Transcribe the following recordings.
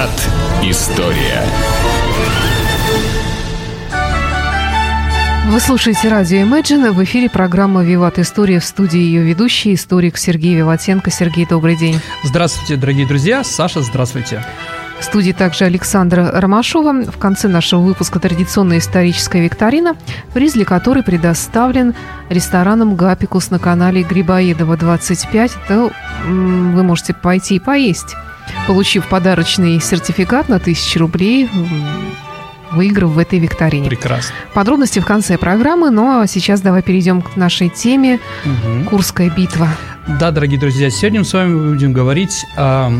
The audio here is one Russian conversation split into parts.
Виват История. Вы слушаете радио Imagine. В эфире программа «Виват История» в студии ее ведущий, историк Сергей Виватенко. Сергей, добрый день. Здравствуйте, дорогие друзья. Саша, здравствуйте. В студии также Александра Ромашова. В конце нашего выпуска традиционная историческая викторина, приз для которой предоставлен рестораном «Гапикус» на канале Грибоедова 25. То вы можете пойти и поесть, получив подарочный сертификат на 1000 рублей выиграв в этой викторине. Прекрасно. Подробности в конце программы, но сейчас давай перейдем к нашей теме угу. «Курская битва». Да, дорогие друзья, сегодня мы с вами будем говорить о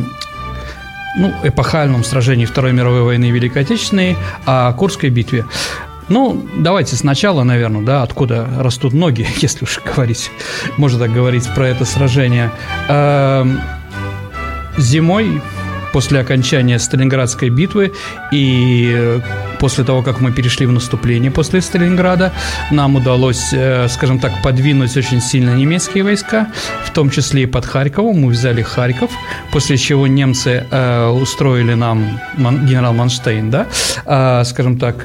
ну, эпохальном сражении Второй мировой войны и Великой Отечественной, о Курской битве. Ну, давайте сначала, наверное, да, откуда растут ноги, если уж говорить, можно так говорить про это сражение. Зимой после окончания Сталинградской битвы и после того, как мы перешли в наступление после Сталинграда, нам удалось, э, скажем так, подвинуть очень сильно немецкие войска, в том числе и под Харьковом. Мы взяли Харьков, после чего немцы э, устроили нам генерал Манштейн, да, э, скажем так,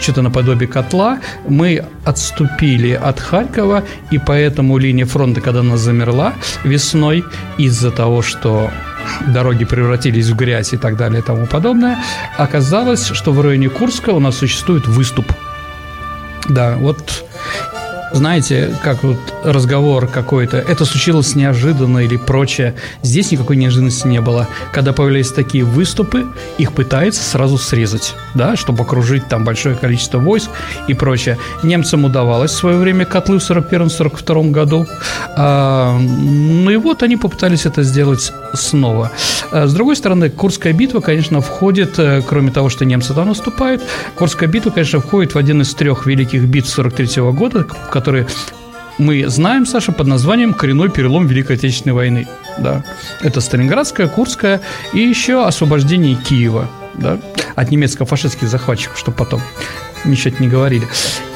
что-то наподобие котла. Мы отступили от Харькова, и поэтому линия фронта, когда она замерла весной, из-за того, что дороги превратились в грязь и так далее и тому подобное, оказалось, что в районе Курска у нас существует выступ. Да, вот знаете, как вот разговор какой-то, это случилось неожиданно или прочее. Здесь никакой неожиданности не было. Когда появлялись такие выступы, их пытаются сразу срезать, да, чтобы окружить там большое количество войск и прочее. Немцам удавалось в свое время котлы в 41-42 году. А, ну и вот они попытались это сделать снова. А, с другой стороны, Курская битва, конечно, входит, э, кроме того, что немцы там наступают, Курская битва, конечно, входит в один из трех великих битв 43 -го года, которые мы знаем, Саша, под названием «Коренной перелом Великой Отечественной войны». Да. Это Сталинградская, Курская и еще освобождение Киева да, от немецко-фашистских захватчиков, чтобы потом ничего не говорили.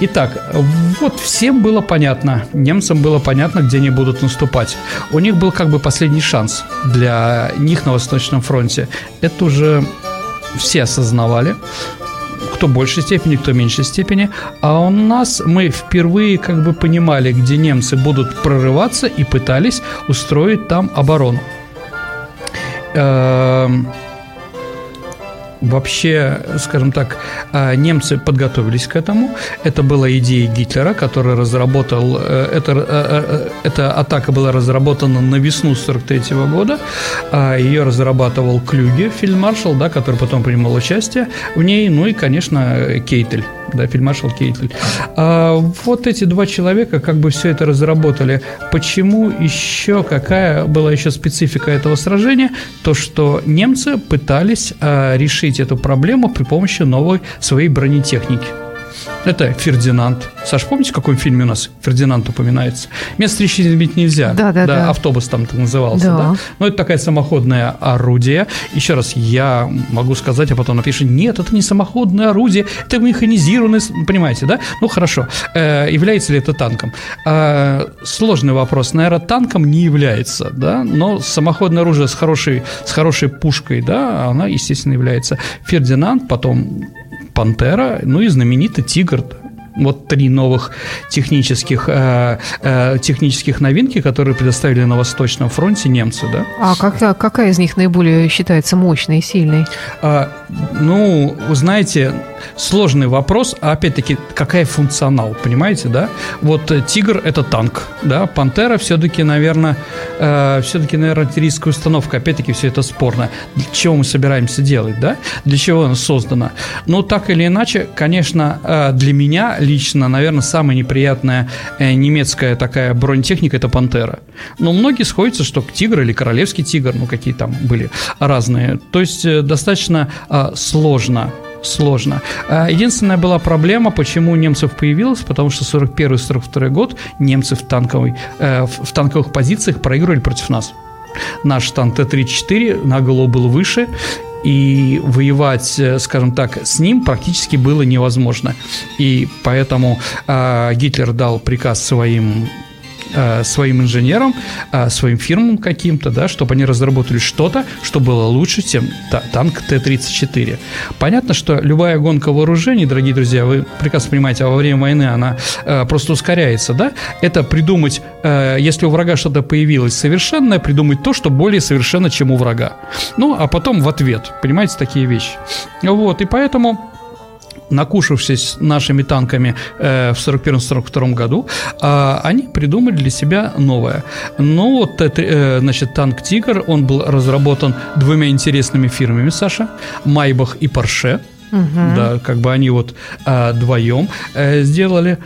Итак, вот всем было понятно, немцам было понятно, где они будут наступать. У них был как бы последний шанс для них на Восточном фронте. Это уже все осознавали кто в большей степени, кто в меньшей степени. А у нас мы впервые как бы понимали, где немцы будут прорываться и пытались устроить там оборону. Эм, вообще, скажем так, а, немцы подготовились к этому. Это была идея Гитлера, который разработал... Э, это, э, э, эта атака была разработана на весну 43 -го года. А, Ее разрабатывал Клюге, фельдмаршал, да, который потом принимал участие в ней. Ну и, конечно, Кейтель да, фельдмаршал Кейтель. А вот эти два человека как бы все это разработали. Почему еще, какая была еще специфика этого сражения? То, что немцы пытались а, решить эту проблему при помощи новой своей бронетехники. Это Фердинанд. Саш, помните, в каком фильме у нас Фердинанд упоминается? Место встречи изменить нельзя. Да, да, да. Автобус там так назывался, да. да? Но это такая самоходное орудие. Еще раз, я могу сказать, а потом напишу, нет, это не самоходное орудие, это механизированное, понимаете, да? Ну, хорошо. Э, является ли это танком? Э, сложный вопрос. Наверное, танком не является, да? Но самоходное оружие с хорошей, с хорошей пушкой, да, она, естественно, является. Фердинанд, потом Пантера, ну и знаменитый Тигр. Вот три новых технических, э, э, технических новинки, которые предоставили на Восточном фронте немцы, да? А как, какая из них наиболее считается мощной и сильной? А, ну, вы знаете, сложный вопрос, а опять-таки, какая функционал, понимаете, да? Вот э, Тигр – это танк, да, Пантера все-таки, наверное, э, все-таки, наверное, артиллерийская установка, опять-таки, все это спорно. Для чего мы собираемся делать, да? Для чего она создана? Ну, так или иначе, конечно, э, для меня лично, наверное, самая неприятная э, немецкая такая бронетехника – это Пантера. Но многие сходятся, что Тигр или Королевский Тигр, ну, какие там были разные. То есть, э, достаточно э, сложно сложно. А, единственная была проблема, почему немцев появилась, потому что 41-42 год немцы в, танковой, э, в танковых позициях проигрывали против нас. Наш танк Т-34 на голову был выше, и воевать, э, скажем так, с ним практически было невозможно. И поэтому э, Гитлер дал приказ своим э, своим инженерам, э, своим фирмам каким-то, да, чтобы они разработали что-то, что было лучше, чем та, танк Т-34. Понятно, что любая гонка вооружений, дорогие друзья, вы прекрасно понимаете, а во время войны она э, просто ускоряется, да, это придумать, если у врага что-то появилось совершенное, придумать то, что более совершенно, чем у врага. Ну, а потом в ответ, понимаете, такие вещи. Вот, и поэтому накушавшись нашими танками э, в 1941-1942 году, э, они придумали для себя новое. Ну, вот, э, значит, танк «Тигр», он был разработан двумя интересными фирмами, Саша, «Майбах» и «Порше». Угу. Да, как бы они вот э, вдвоем э, сделали.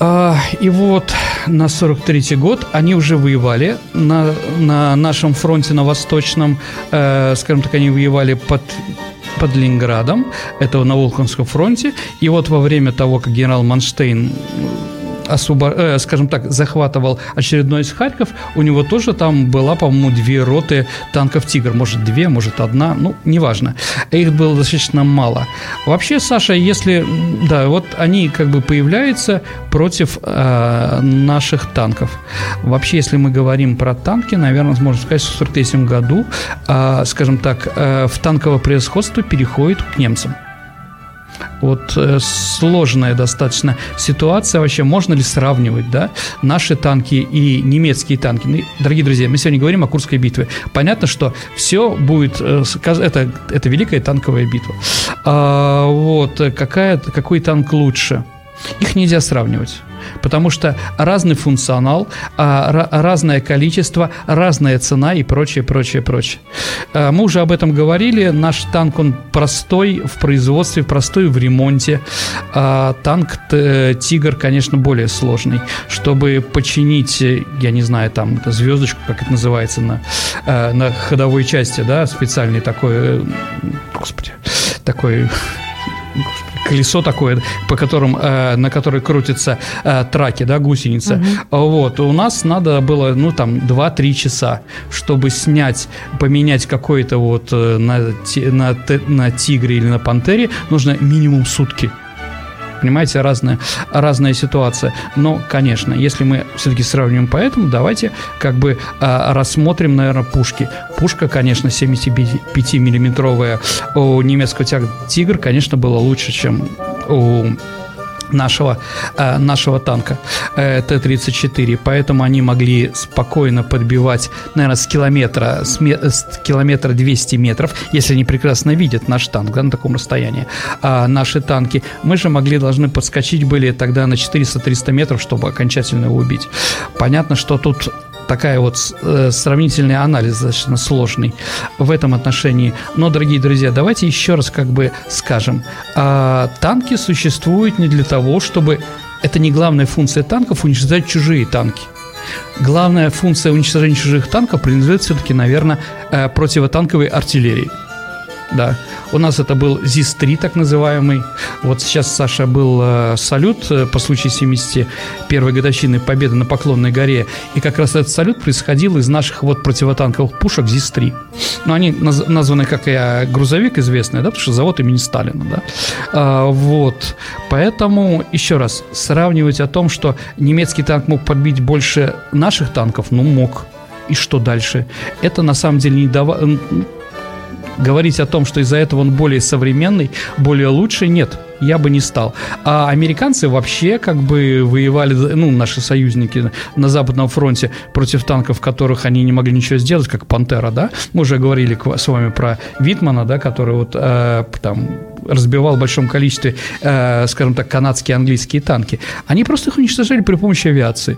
А, и вот на 43-й год они уже воевали на, на нашем фронте, на восточном, э, скажем так, они воевали под под Ленинградом, это на Волхонском фронте. И вот во время того, как генерал Манштейн освобо... э, скажем так, захватывал очередной из Харьков, у него тоже там была, по-моему, две роты танков «Тигр». Может, две, может, одна, ну, неважно. Их было достаточно мало. Вообще, Саша, если... Да, вот они как бы появляются против э, наших танков. Вообще, если мы говорим про танки, наверное, можно сказать, что в 1943 году, э, скажем так, э, в танковое превосходство переходит к немцам. Вот э, сложная достаточно ситуация вообще. Можно ли сравнивать, да, наши танки и немецкие танки? Ну, дорогие друзья, мы сегодня говорим о Курской битве. Понятно, что все будет... Э, это, это великая танковая битва. А, вот, какая, какой танк лучше? Их нельзя сравнивать потому что разный функционал, а, разное количество, разная цена и прочее, прочее, прочее. А, мы уже об этом говорили. Наш танк, он простой в производстве, простой в ремонте. А, танк «Тигр», конечно, более сложный. Чтобы починить, я не знаю, там, звездочку, как это называется, на, на ходовой части, да, специальный такой, э, господи, такой колесо такое, по которым, э, на которой крутятся э, траки, да, гусеница. Угу. Вот, у нас надо было, ну, там, 2-3 часа, чтобы снять, поменять какой-то вот э, на, на, на тигре или на пантере, нужно минимум сутки понимаете, разная, разная ситуация. Но, конечно, если мы все-таки сравниваем поэтому, давайте как бы а, рассмотрим, наверное, пушки. Пушка, конечно, 75-миллиметровая у немецкого «Тигр», конечно, была лучше, чем у нашего, э, нашего танка э, Т-34. Поэтому они могли спокойно подбивать, наверное, с километра, с, с километра 200 метров, если они прекрасно видят наш танк да, на таком расстоянии. А наши танки, мы же могли, должны подскочить были тогда на 400-300 метров, чтобы окончательно его убить. Понятно, что тут такая вот э, сравнительный анализ достаточно сложный в этом отношении. Но, дорогие друзья, давайте еще раз как бы скажем. Э, танки существуют не для того, чтобы... Это не главная функция танков уничтожать чужие танки. Главная функция уничтожения чужих танков принадлежит все-таки, наверное, э, противотанковой артиллерии. Да. У нас это был ЗИС-3, так называемый. Вот сейчас, Саша, был э, салют э, по случаю 71-й годовщины победы на Поклонной горе. И как раз этот салют происходил из наших вот противотанковых пушек ЗИС-3. Но они наз- названы как и грузовик известный, да, потому что завод имени Сталина, да. А, вот. Поэтому, еще раз, сравнивать о том, что немецкий танк мог подбить больше наших танков, ну, мог. И что дальше? Это на самом деле не давало говорить о том, что из-за этого он более современный, более лучший, нет, я бы не стал. А американцы вообще как бы воевали, ну, наши союзники на Западном фронте против танков, которых они не могли ничего сделать, как «Пантера», да? Мы уже говорили с вами про Витмана, да, который вот э, там разбивал в большом количестве, э, скажем так, канадские английские танки. Они просто их уничтожали при помощи авиации.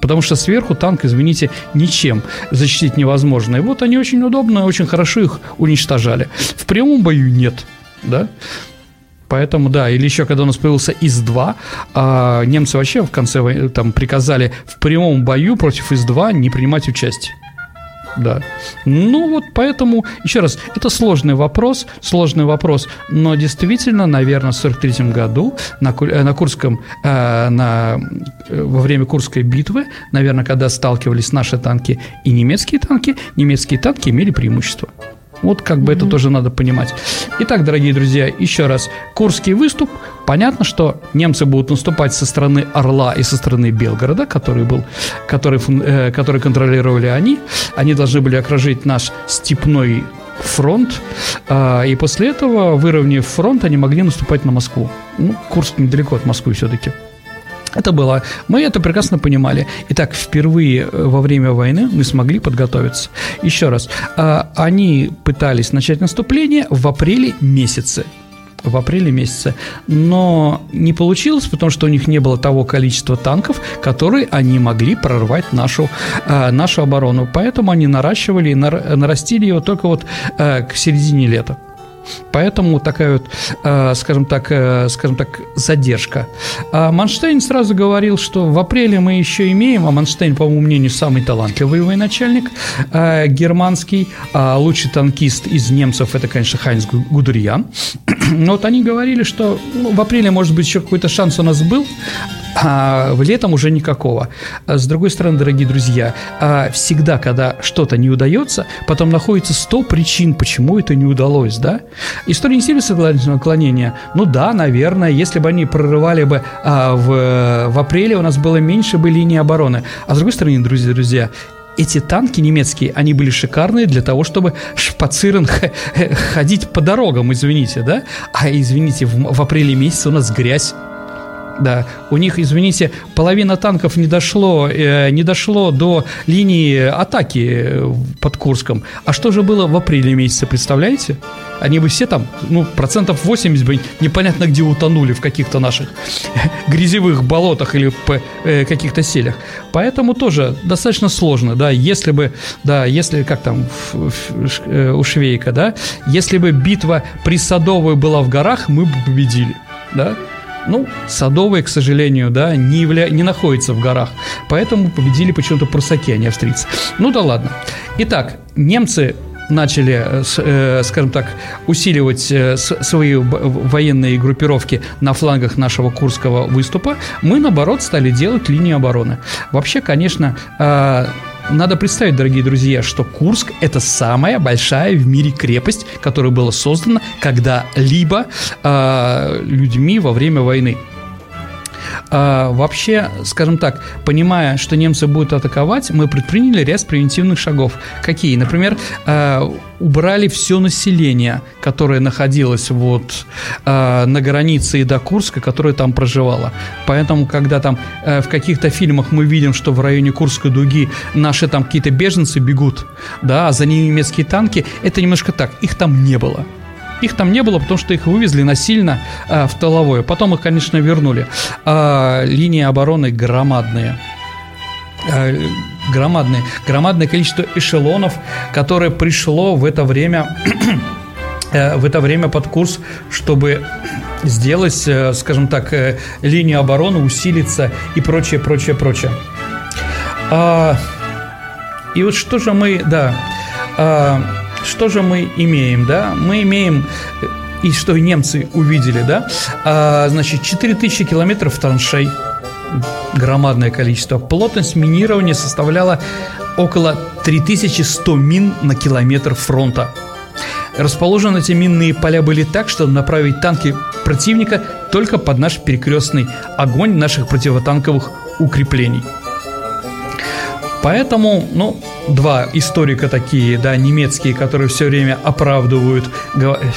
Потому что сверху танк, извините, ничем защитить невозможно. И вот они очень удобно, очень хорошо их уничтожали. В прямом бою нет, да? Поэтому, да, или еще когда у нас появился ИС-2, а немцы вообще в конце там приказали в прямом бою против ИС-2 не принимать участие. Да. Ну вот поэтому, еще раз, это сложный вопрос, сложный вопрос, но действительно, наверное, в 43 году на, э, на Курском, э, на, э, во время Курской битвы, наверное, когда сталкивались наши танки и немецкие танки, немецкие танки имели преимущество. Вот как бы mm-hmm. это тоже надо понимать. Итак, дорогие друзья, еще раз. Курский выступ. Понятно, что немцы будут наступать со стороны Орла и со стороны Белгорода, который был, который, э, который контролировали они. Они должны были окружить наш степной фронт, а, и после этого, выровняв фронт, они могли наступать на Москву. Ну, Курск недалеко от Москвы все-таки. Это было. Мы это прекрасно понимали. Итак, впервые э, во время войны мы смогли подготовиться. Еще раз, а, они пытались начать наступление в апреле месяце в апреле месяце. Но не получилось, потому что у них не было того количества танков, которые они могли прорвать нашу, э, нашу оборону. Поэтому они наращивали и нарастили его только вот э, к середине лета. Поэтому такая вот, э, скажем так, э, скажем так, задержка. А Манштейн сразу говорил, что в апреле мы еще имеем, а Манштейн, по моему мнению, самый талантливый военачальник э, германский, а лучший танкист из немцев это, конечно, Хайнс Гудериан. Но вот они говорили, что ну, в апреле, может быть, еще какой-то шанс у нас был, а летом уже никакого. С другой стороны, дорогие друзья, всегда, когда что-то не удается, потом находится 100 причин, почему это не удалось, да? История не сильно согласна наклонения. Ну да, наверное, если бы они прорывали бы а, в, в апреле, у нас было меньше бы линии обороны. А с другой стороны, друзья, друзья, эти танки немецкие, они были шикарные для того, чтобы шпацирен ходить по дорогам, извините, да? А, извините, в, в апреле месяце у нас грязь. Да, у них, извините, половина танков не дошло, э, не дошло до линии атаки э, под Курском. А что же было в апреле месяце, представляете? Они бы все там, ну, процентов 80 бы непонятно где утонули в каких-то наших грязевых болотах или э, каких-то селях. Поэтому тоже достаточно сложно, да, если бы, да, если, как там в, в, э, у Швейка, да, если бы битва при Садовой была в горах, мы бы победили, да, ну, Садовая, к сожалению, да, не, явля... не находится в горах. Поэтому победили почему-то прусаки, а не австрийцы. Ну да ладно. Итак, немцы начали, э, э, скажем так, усиливать э, свои военные группировки на флангах нашего Курского выступа, мы, наоборот, стали делать линию обороны. Вообще, конечно, надо представить, дорогие друзья, что Курск – это самая большая в мире крепость, которая была создана когда-либо э, людьми во время войны. А, вообще, скажем так, понимая, что немцы будут атаковать, мы предприняли ряд превентивных шагов. Какие? Например, а, убрали все население, которое находилось вот а, на границе и до Курска, которое там проживало. Поэтому, когда там а, в каких-то фильмах мы видим, что в районе Курской дуги наши там какие-то беженцы бегут, да, а за ними немецкие танки, это немножко так, их там не было. Их там не было, потому что их вывезли насильно э, в тыловое. Потом их, конечно, вернули. Э, линии обороны громадные. Э, громадные. Громадное количество эшелонов, которое пришло в это время э, в это время под курс, чтобы сделать, э, скажем так, э, линию обороны, усилиться и прочее, прочее, прочее. А, и вот что же мы, да, а, что же мы имеем, да? Мы имеем и что немцы увидели, да, а, значит, 4000 километров траншей, громадное количество. Плотность минирования составляла около 3100 мин на километр фронта. Расположены эти минные поля были так, чтобы направить танки противника только под наш перекрестный огонь наших противотанковых укреплений. Поэтому, ну, два историка такие, да, немецкие, которые все время оправдывают,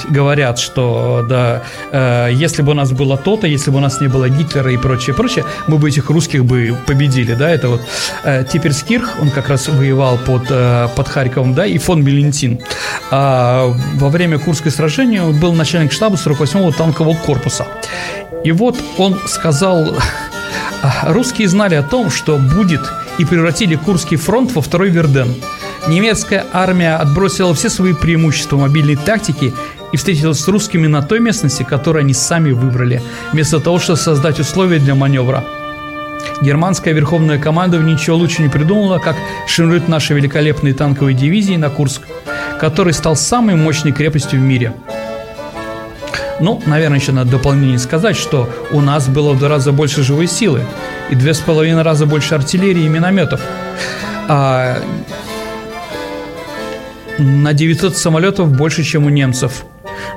говорят, что, да, э, если бы у нас было то-то, если бы у нас не было Гитлера и прочее, прочее, мы бы этих русских бы победили, да, это вот э, Типерскирх, он как раз воевал под, э, под Харьковом, да, и фон Белентин. А во время Курской сражения он был начальник штаба 48-го танкового корпуса. И вот он сказал, русские знали о том, что будет и превратили Курский фронт во второй Верден. Немецкая армия отбросила все свои преимущества мобильной тактики и встретилась с русскими на той местности, которую они сами выбрали, вместо того, чтобы создать условия для маневра. Германское верховное командование ничего лучше не придумало, как шинует наши великолепные танковые дивизии на Курск, который стал самой мощной крепостью в мире – ну, наверное, еще надо дополнение сказать, что у нас было в два раза больше живой силы и две с половиной раза больше артиллерии и минометов. А на 900 самолетов больше, чем у немцев.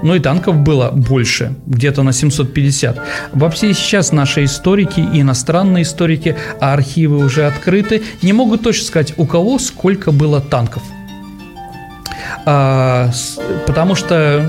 но и танков было больше, где-то на 750. Вообще сейчас наши историки и иностранные историки, а архивы уже открыты, не могут точно сказать, у кого сколько было танков. А, потому что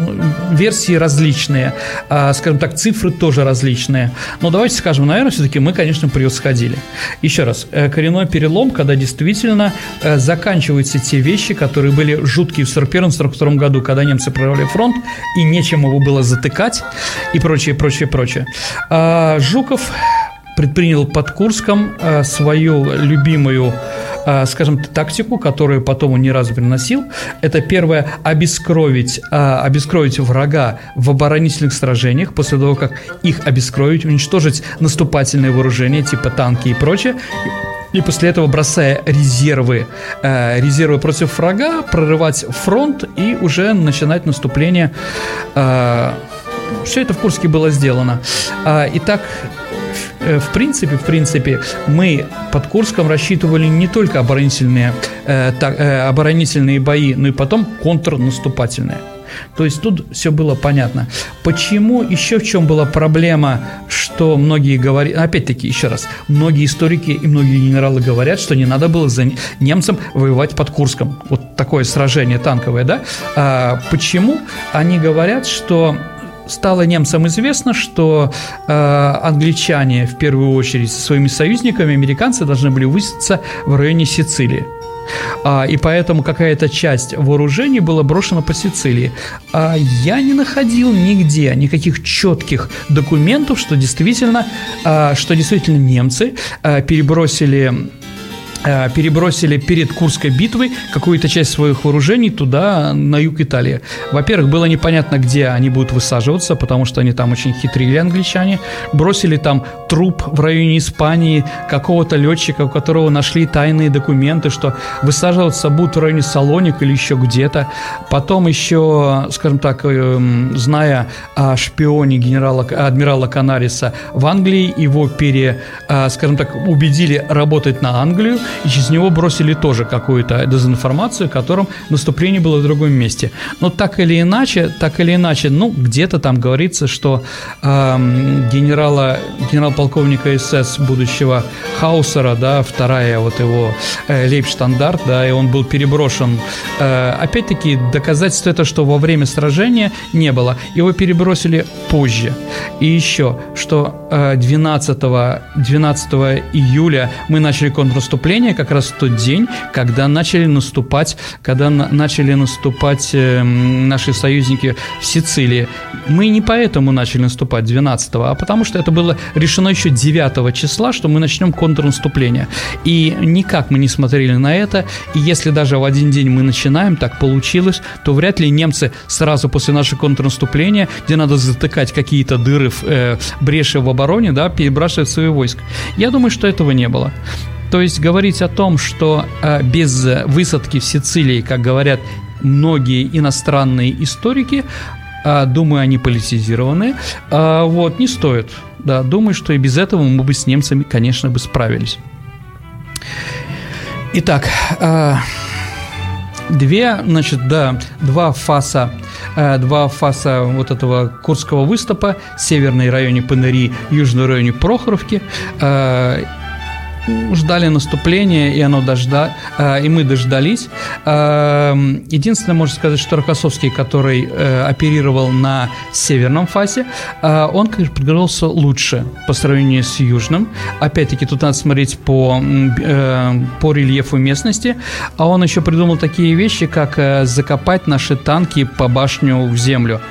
версии различные, а, скажем так, цифры тоже различные. Но давайте скажем, наверное, все-таки мы, конечно, превосходили. Еще раз, э, коренной перелом, когда действительно э, заканчиваются те вещи, которые были жуткие в 1941-1942 году, когда немцы прорвали фронт, и нечем его было затыкать, и прочее, прочее, прочее. А, Жуков предпринял под Курском э, свою любимую скажем, тактику, которую потом он не раз приносил. Это первое – обескровить, а, обескровить врага в оборонительных сражениях, после того, как их обескровить, уничтожить наступательные вооружения, типа танки и прочее, и после этого, бросая резервы, э, резервы против врага, прорывать фронт и уже начинать наступление. Э, все это в Курске было сделано. Э, итак, Э, в принципе, в принципе, мы под Курском рассчитывали не только оборонительные, э, так, э, оборонительные бои, но и потом контрнаступательные. То есть тут все было понятно. Почему еще в чем была проблема, что многие говорят, опять-таки, еще раз, многие историки и многие генералы говорят, что не надо было за немцам воевать под Курском. Вот такое сражение танковое, да? А почему? Они говорят, что стало немцам известно, что э, англичане в первую очередь со своими союзниками, американцы, должны были высадиться в районе Сицилии. А, и поэтому какая-то часть вооружений была брошена по Сицилии. А я не находил нигде никаких четких документов, что действительно, а, что действительно немцы а, перебросили перебросили перед Курской битвой какую-то часть своих вооружений туда, на юг Италии. Во-первых, было непонятно, где они будут высаживаться, потому что они там очень хитрили, англичане. Бросили там труп в районе Испании какого-то летчика, у которого нашли тайные документы, что высаживаться будут в районе Салоник или еще где-то. Потом еще, скажем так, эм, зная о шпионе генерала, адмирала Канариса в Англии, его пере, э, скажем так, убедили работать на Англию, и через него бросили тоже какую-то дезинформацию, которым наступление было в другом месте. Но так или иначе, так или иначе, ну, где-то там говорится, что э, генерала, генерал-полковника СС будущего Хаусера, да, вторая вот его э, лейбштандарт, да, и он был переброшен. Э, опять-таки, доказательство это, что во время сражения не было. Его перебросили позже. И еще, что э, 12, 12 июля мы начали контрнаступление, наступление как раз в тот день, когда начали наступать, когда на, начали наступать э, наши союзники в Сицилии. Мы не поэтому начали наступать 12 а потому что это было решено еще 9 числа, что мы начнем контрнаступление. И никак мы не смотрели на это, и если даже в один день мы начинаем, так получилось, то вряд ли немцы сразу после нашего контрнаступления, где надо затыкать какие-то дыры, в, э, бреши в обороне, да, перебрасывают свои войска. Я думаю, что этого не было. То есть говорить о том, что э, без высадки в Сицилии, как говорят многие иностранные историки, э, думаю, они политизированы, э, вот, не стоит. Да, думаю, что и без этого мы бы с немцами, конечно, бы справились. Итак, две, значит, да, два фаса два фаса вот этого Курского выступа, северный районе Панери, южный районе Прохоровки ждали наступления, и оно дожда, э, и мы дождались. Э, единственное, можно сказать, что Рокоссовский, который э, оперировал на северном фасе, он, конечно, подготовился лучше по сравнению с южным. Опять-таки, тут надо смотреть по, по рельефу местности. А он еще придумал такие вещи, как закопать наши танки по башню в землю,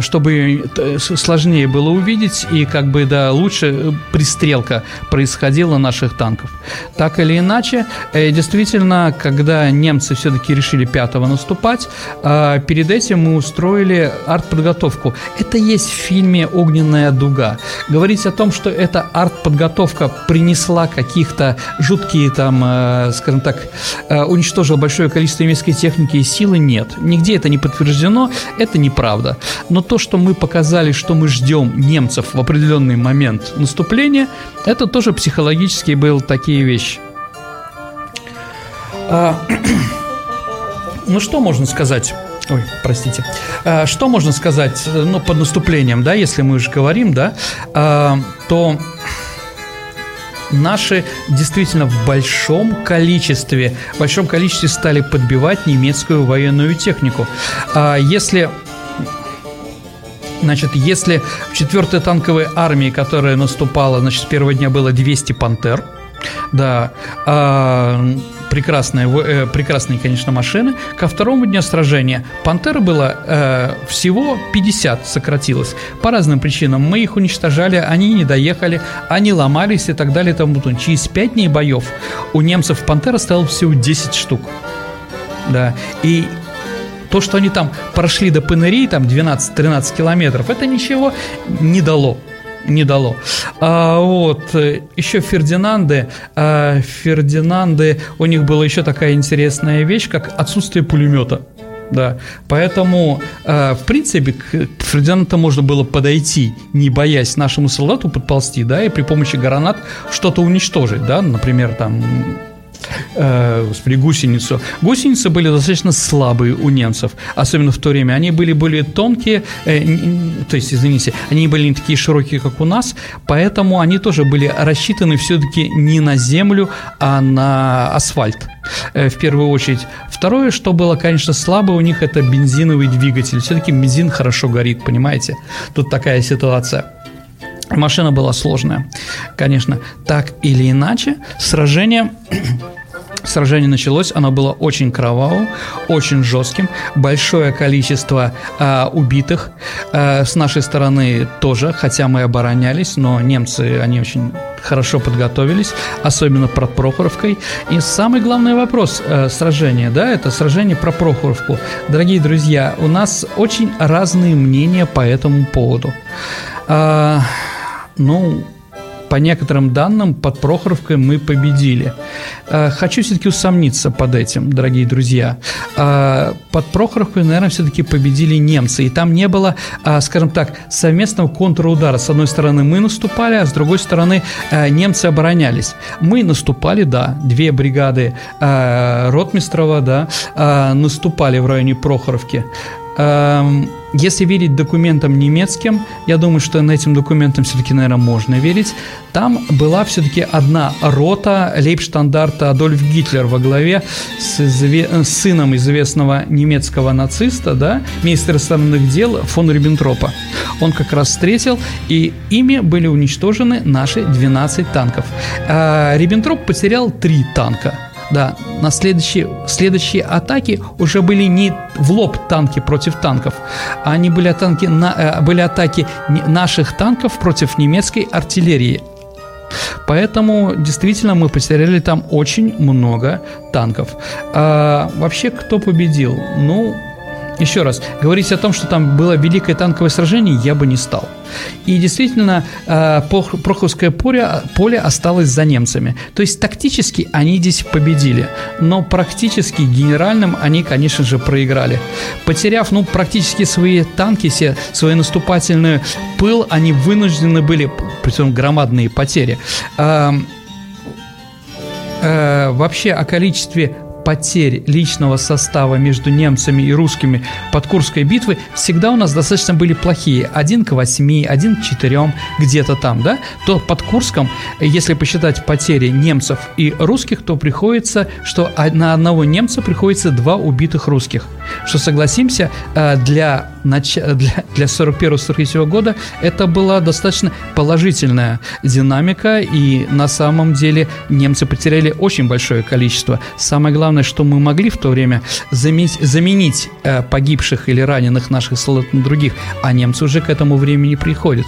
чтобы сложнее было увидеть, и как бы, да, лучше пристрелка происходила наших танков. Так или иначе, э, действительно, когда немцы все-таки решили 5 наступать, э, перед этим мы устроили артподготовку. Это есть в фильме «Огненная дуга». Говорить о том, что эта артподготовка принесла каких-то жуткие там, э, скажем так, уничтожила большое количество немецкой техники и силы, нет. Нигде это не подтверждено, это неправда. Но то, что мы показали, что мы ждем немцев в определенный момент наступления, это тоже психологически был такие вещи. А, ну что можно сказать? Ой, простите. А, что можно сказать, ну, под наступлением, да, если мы уже говорим, да, а, то наши действительно в большом количестве, в большом количестве стали подбивать немецкую военную технику. А если Значит, если в 4-й танковой армии, которая наступала, значит, с первого дня было 200 «Пантер», да, а, прекрасные, э, прекрасные, конечно, машины. Ко второму дню сражения «Пантера» было э, всего 50 сократилось. По разным причинам. Мы их уничтожали, они не доехали, они ломались и так далее и тому. Через 5 дней боев у немцев «Пантера» стало всего 10 штук. Да, и то, что они там прошли до Пенерии, там 12-13 километров, это ничего не дало не дало. А, вот, еще Фердинанды, а, Фердинанды, у них была еще такая интересная вещь, как отсутствие пулемета. Да, поэтому, э, в принципе, к Фердинанду можно было подойти, не боясь нашему солдату подползти, да, и при помощи гранат что-то уничтожить, да, например, там э, господи, гусеницу. Гусеницы были достаточно слабые у немцев, особенно в то время. Они были более тонкие, э, то есть, извините, они были не такие широкие, как у нас, поэтому они тоже были рассчитаны все-таки не на землю, а на асфальт э, в первую очередь. Второе, что было, конечно, слабо у них, это бензиновый двигатель. Все-таки бензин хорошо горит, понимаете? Тут такая ситуация. Машина была сложная, конечно. Так или иначе, сражение Сражение началось, оно было очень кровавым, очень жестким, большое количество э, убитых э, с нашей стороны тоже, хотя мы оборонялись, но немцы они очень хорошо подготовились, особенно под Прохоровкой. И самый главный вопрос э, сражения, да, это сражение про Прохоровку. Дорогие друзья, у нас очень разные мнения по этому поводу. Э, ну, по некоторым данным, под Прохоровкой мы победили. Э, хочу все-таки усомниться под этим, дорогие друзья. Э, под Прохоровкой, наверное, все-таки победили немцы. И там не было, э, скажем так, совместного контрудара. С одной стороны мы наступали, а с другой стороны немцы оборонялись. Мы наступали, да, две бригады Ротмистрова, да, наступали в районе Прохоровки. Эм, если верить документам немецким, я думаю, что на этим документам все-таки, наверное, можно верить. Там была все-таки одна рота лейбштандарта Адольф Гитлер во главе с, изве... сыном известного немецкого нациста, да, министра иностранных дел фон Риббентропа. Он как раз встретил, и ими были уничтожены наши 12 танков. А Риббентроп потерял 3 танка – да, на следующие, следующие атаки уже были не в лоб танки против танков, а они были, атаки, на, э, были атаки наших танков против немецкой артиллерии. Поэтому действительно мы потеряли там очень много танков. А, вообще, кто победил? Ну, еще раз, говорить о том, что там было великое танковое сражение, я бы не стал. И действительно, э, Проховское поле, поле осталось за немцами. То есть тактически они здесь победили, но практически генеральным они, конечно же, проиграли. Потеряв, ну, практически свои танки, все, свой наступательный пыл, они вынуждены были, причем громадные потери. Э, э, вообще о количестве потерь личного состава между немцами и русскими под Курской битвой всегда у нас достаточно были плохие. Один к восьми, один к четырем, где-то там, да? То под Курском, если посчитать потери немцев и русских, то приходится, что на одного немца приходится два убитых русских. Что, согласимся, э, для, для, для 41-43 года это была достаточно положительная динамика, и на самом деле немцы потеряли очень большое количество. Самое главное, что мы могли в то время заменить, заменить э, погибших или раненых наших солдат на других, а немцы уже к этому времени приходят.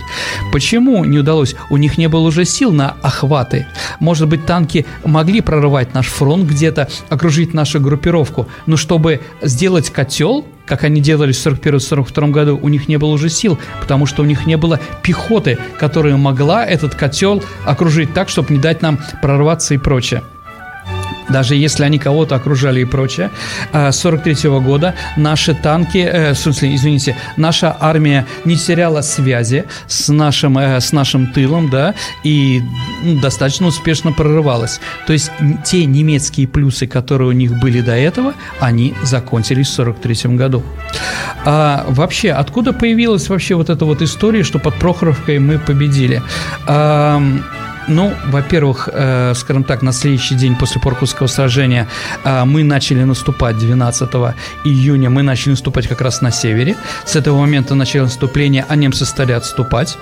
Почему не удалось? У них не было уже сил на охваты. Может быть, танки могли прорывать наш фронт где-то, окружить нашу группировку, но чтобы сделать котел, как они делали в 1941-1942 году, у них не было уже сил, потому что у них не было пехоты, которая могла этот котел окружить так, чтобы не дать нам прорваться и прочее. Даже если они кого-то окружали и прочее. С 43 года наши танки, э, в смысле, извините, наша армия не теряла связи с нашим, э, с нашим тылом, да, и ну, достаточно успешно прорывалась. То есть те немецкие плюсы, которые у них были до этого, они закончились в 43 году. А вообще, откуда появилась вообще вот эта вот история, что под Прохоровкой мы победили? А, ну, во-первых, э, скажем так, на следующий день после Поркутского сражения э, мы начали наступать 12 июня, мы начали наступать как раз на севере. С этого момента начало наступление, а немцы стали отступать.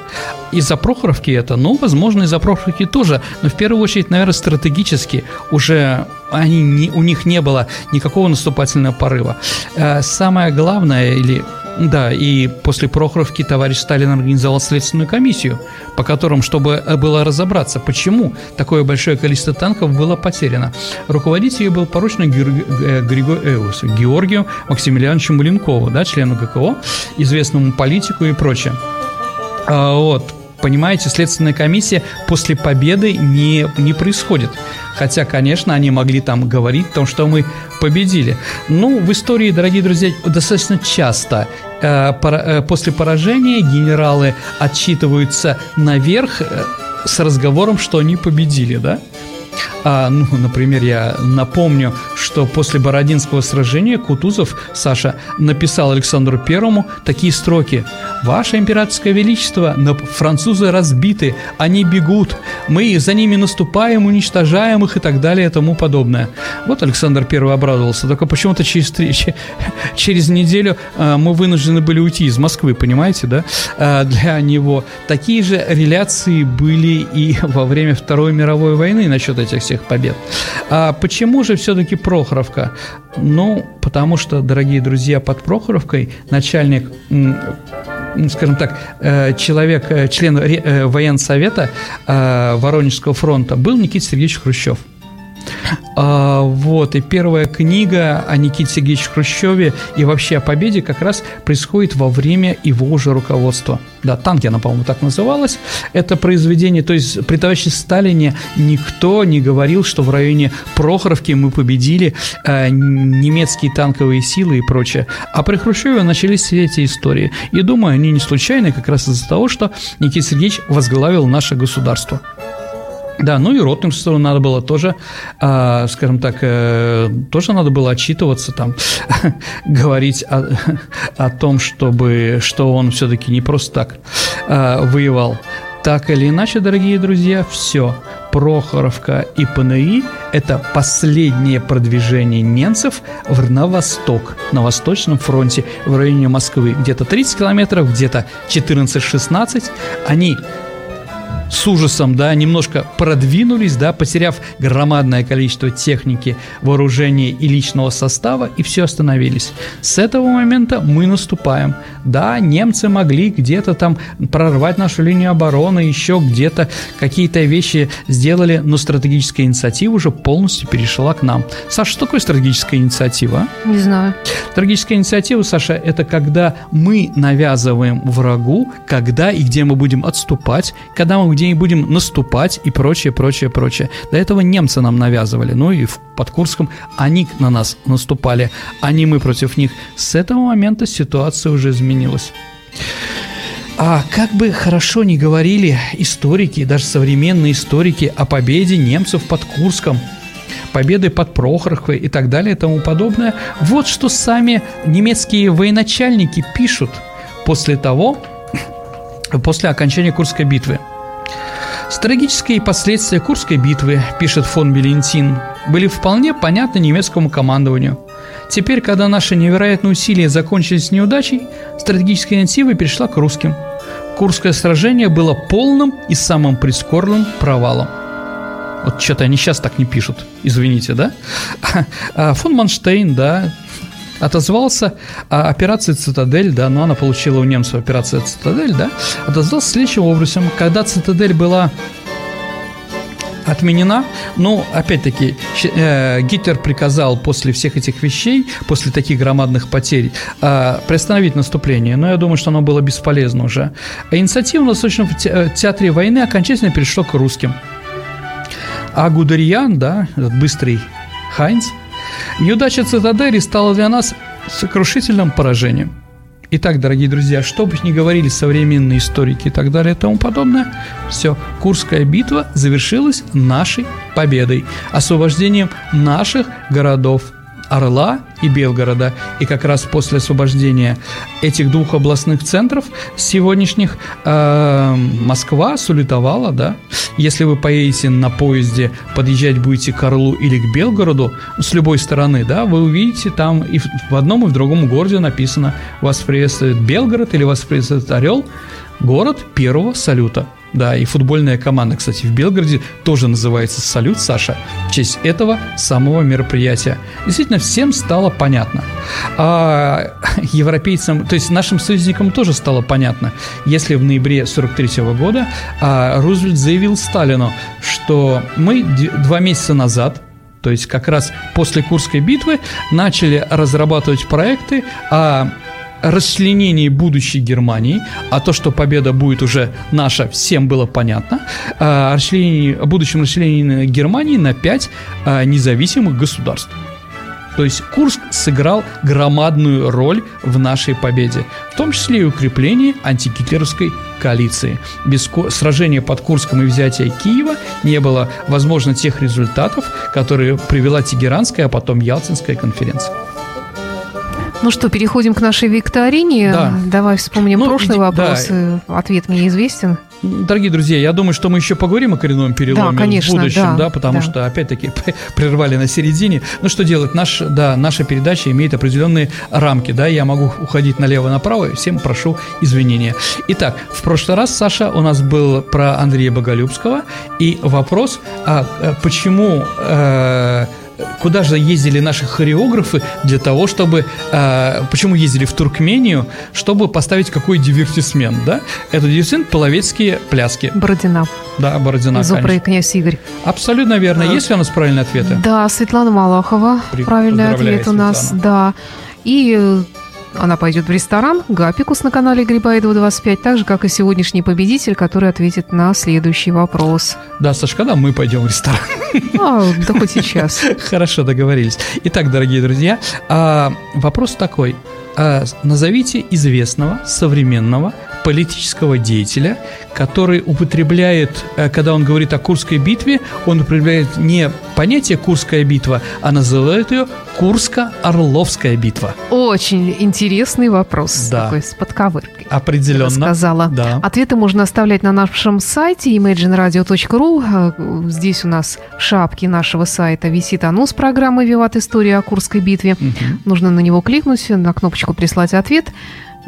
Из-за Прохоровки это, ну, возможно, из-за Прохоровки тоже, но в первую очередь, наверное, стратегически уже они не, у них не было никакого наступательного порыва. Э, самое главное, или да, и после Прохоровки товарищ Сталин организовал следственную комиссию, по которым, чтобы э, было разобраться, почему такое большое количество танков было потеряно. Руководитель ее был поручен э, Георгию Максимилиановичу Маленкову, да, члену ГКО, известному политику и прочее. А, вот, понимаете, следственная комиссия после победы не, не происходит. Хотя, конечно, они могли там говорить о том, что мы победили. Ну, в истории, дорогие друзья, достаточно часто э, пора, э, после поражения генералы отчитываются наверх э, с разговором, что они победили, да? А, ну, например, я напомню, что после Бородинского сражения Кутузов, Саша, написал Александру Первому такие строки. «Ваше императорское величество, но французы разбиты, они бегут, мы за ними наступаем, уничтожаем их и так далее и тому подобное». Вот Александр Первый обрадовался, только почему-то через, через неделю а, мы вынуждены были уйти из Москвы, понимаете, да, а, для него. Такие же реляции были и во время Второй мировой войны насчет этих всех побед. А почему же все-таки Прохоровка? Ну, потому что, дорогие друзья, под Прохоровкой начальник скажем так, э, человек, э, член э, военсовета Воронежского фронта был Никита Сергеевич Хрущев. А, вот, и первая книга о Никите Сергеевиче Хрущеве и вообще о победе как раз происходит во время его уже руководства. Да, «Танки» она, по-моему, так называлась. Это произведение, то есть при товарище Сталине никто не говорил, что в районе Прохоровки мы победили э, немецкие танковые силы и прочее. А при Хрущеве начались все эти истории. И думаю, они не случайны как раз из-за того, что Никита Сергеевич возглавил наше государство. Да, ну и ротмистру надо было тоже, э, скажем так, э, тоже надо было отчитываться, там, говорить о, о том, чтобы, что он все-таки не просто так э, воевал. Так или иначе, дорогие друзья, все. Прохоровка и ПНИ – это последнее продвижение немцев в, на восток, на Восточном фронте в районе Москвы. Где-то 30 километров, где-то 14-16. Они с ужасом, да, немножко продвинулись, да, потеряв громадное количество техники, вооружения и личного состава, и все остановились. С этого момента мы наступаем. Да, немцы могли где-то там прорвать нашу линию обороны, еще где-то какие-то вещи сделали, но стратегическая инициатива уже полностью перешла к нам. Саша, что такое стратегическая инициатива? А? Не знаю. Стратегическая инициатива, Саша, это когда мы навязываем врагу, когда и где мы будем отступать, когда мы где будем наступать и прочее, прочее, прочее. До этого немцы нам навязывали, ну и под Курском они на нас наступали, а не мы против них. С этого момента ситуация уже изменилась. А как бы хорошо не говорили историки, даже современные историки о победе немцев под Курском, победы под Прохоровкой и так далее и тому подобное, вот что сами немецкие военачальники пишут после того, после окончания Курской битвы. Стратегические последствия Курской битвы, пишет фон Белентин, были вполне понятны немецкому командованию. Теперь, когда наши невероятные усилия закончились неудачей, стратегическая инициатива перешла к русским. Курское сражение было полным и самым прискорбным провалом. Вот что-то они сейчас так не пишут, извините, да? А фон Манштейн, да, отозвался о операции «Цитадель», да, но она получила у немцев операция «Цитадель», да, отозвался следующим образом. Когда «Цитадель» была отменена. Но, опять-таки, э, Гитлер приказал после всех этих вещей, после таких громадных потерь, э, приостановить наступление. Но я думаю, что оно было бесполезно уже. А инициатива на Восточном театре войны окончательно перешла к русским. А Гудериан, да, быстрый Хайнц. Неудача цитадели стала для нас сокрушительным поражением. Итак, дорогие друзья, что бы ни говорили современные историки и так далее и тому подобное, все, Курская битва завершилась нашей победой, освобождением наших городов – Орла и Белгорода. И как раз после освобождения этих двух областных центров сегодняшних э, Москва сулитовала, да. Если вы поедете на поезде, подъезжать будете к Орлу или к Белгороду с любой стороны, да, вы увидите там и в одном и в другом городе написано «Вас приветствует Белгород» или «Вас приветствует Орел», город первого салюта – да, и футбольная команда, кстати, в Белгороде тоже называется «Салют, Саша» в честь этого самого мероприятия. Действительно, всем стало понятно. А европейцам, то есть нашим союзникам тоже стало понятно, если в ноябре 43 года а, Рузвельт заявил Сталину, что мы два месяца назад то есть как раз после Курской битвы начали разрабатывать проекты о расчленении будущей Германии, а то, что победа будет уже наша, всем было понятно, о, расчленении, о будущем расчленении Германии на пять а, независимых государств. То есть Курск сыграл громадную роль в нашей победе, в том числе и укреплении антигитлеровской коалиции. Без сражения под Курском и взятия Киева не было возможно тех результатов, которые привела Тегеранская, а потом Ялтинская конференция. Ну что, переходим к нашей викторине. Да. Давай вспомним ну, прошлый вопрос. Да. Ответ мне известен. Дорогие друзья, я думаю, что мы еще поговорим о коренном переломе да, конечно, в будущем, да, да потому да. что, опять-таки, прервали на середине. Ну, что делать? Наш, да, наша передача имеет определенные рамки, да, я могу уходить налево-направо, всем прошу извинения. Итак, в прошлый раз, Саша, у нас был про Андрея Боголюбского, и вопрос, а, а почему... Э, куда же ездили наши хореографы для того, чтобы... Э, почему ездили в Туркмению? Чтобы поставить какой дивертисмент, да? Это дивертисмент половецкие пляски. Бородина. Да, Бородина, Зубра и князь Игорь. Абсолютно верно. А... Есть ли у нас правильные ответы? Да, Светлана Малахова. При... Правильный ответ у нас, Светлана. да. И э, она пойдет в ресторан Гапикус на канале Грибоедова 25, так же, как и сегодняшний победитель, который ответит на следующий вопрос. Да, Саш, когда мы пойдем в ресторан? А, да хоть сейчас. Хорошо, договорились. Итак, дорогие друзья, а, вопрос такой. А, назовите известного современного политического деятеля, который употребляет, э, когда он говорит о Курской битве, он употребляет не понятие Курская битва, а называет ее Курско-Орловская битва. Очень интересный вопрос. Да. Такой с подковыркой. Определенно. Сказала. Да. Ответы можно оставлять на нашем сайте imagineradio.ru. Э, здесь у нас в шапке нашего сайта висит анонс программы «Виват. История о Курской битве». Угу. Нужно на него кликнуть, на кнопочку «Прислать ответ»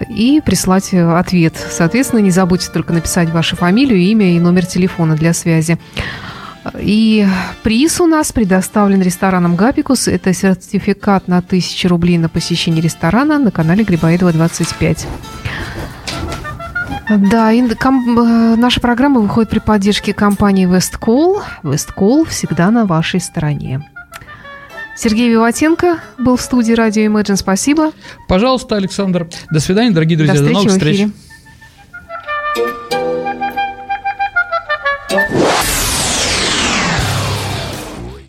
и прислать э, ответ. Соответственно, не забудьте только написать вашу фамилию, имя и номер телефона для связи. И приз у нас предоставлен рестораном «Гапикус». Это сертификат на 1000 рублей на посещение ресторана на канале Грибоедова 25. Да, и ком, э, наша программа выходит при поддержке компании Westcall. Westcall всегда на вашей стороне. Сергей Виватенко был в студии радио Imagine. Спасибо. Пожалуйста, Александр. До свидания, дорогие друзья. До, До новых встреч.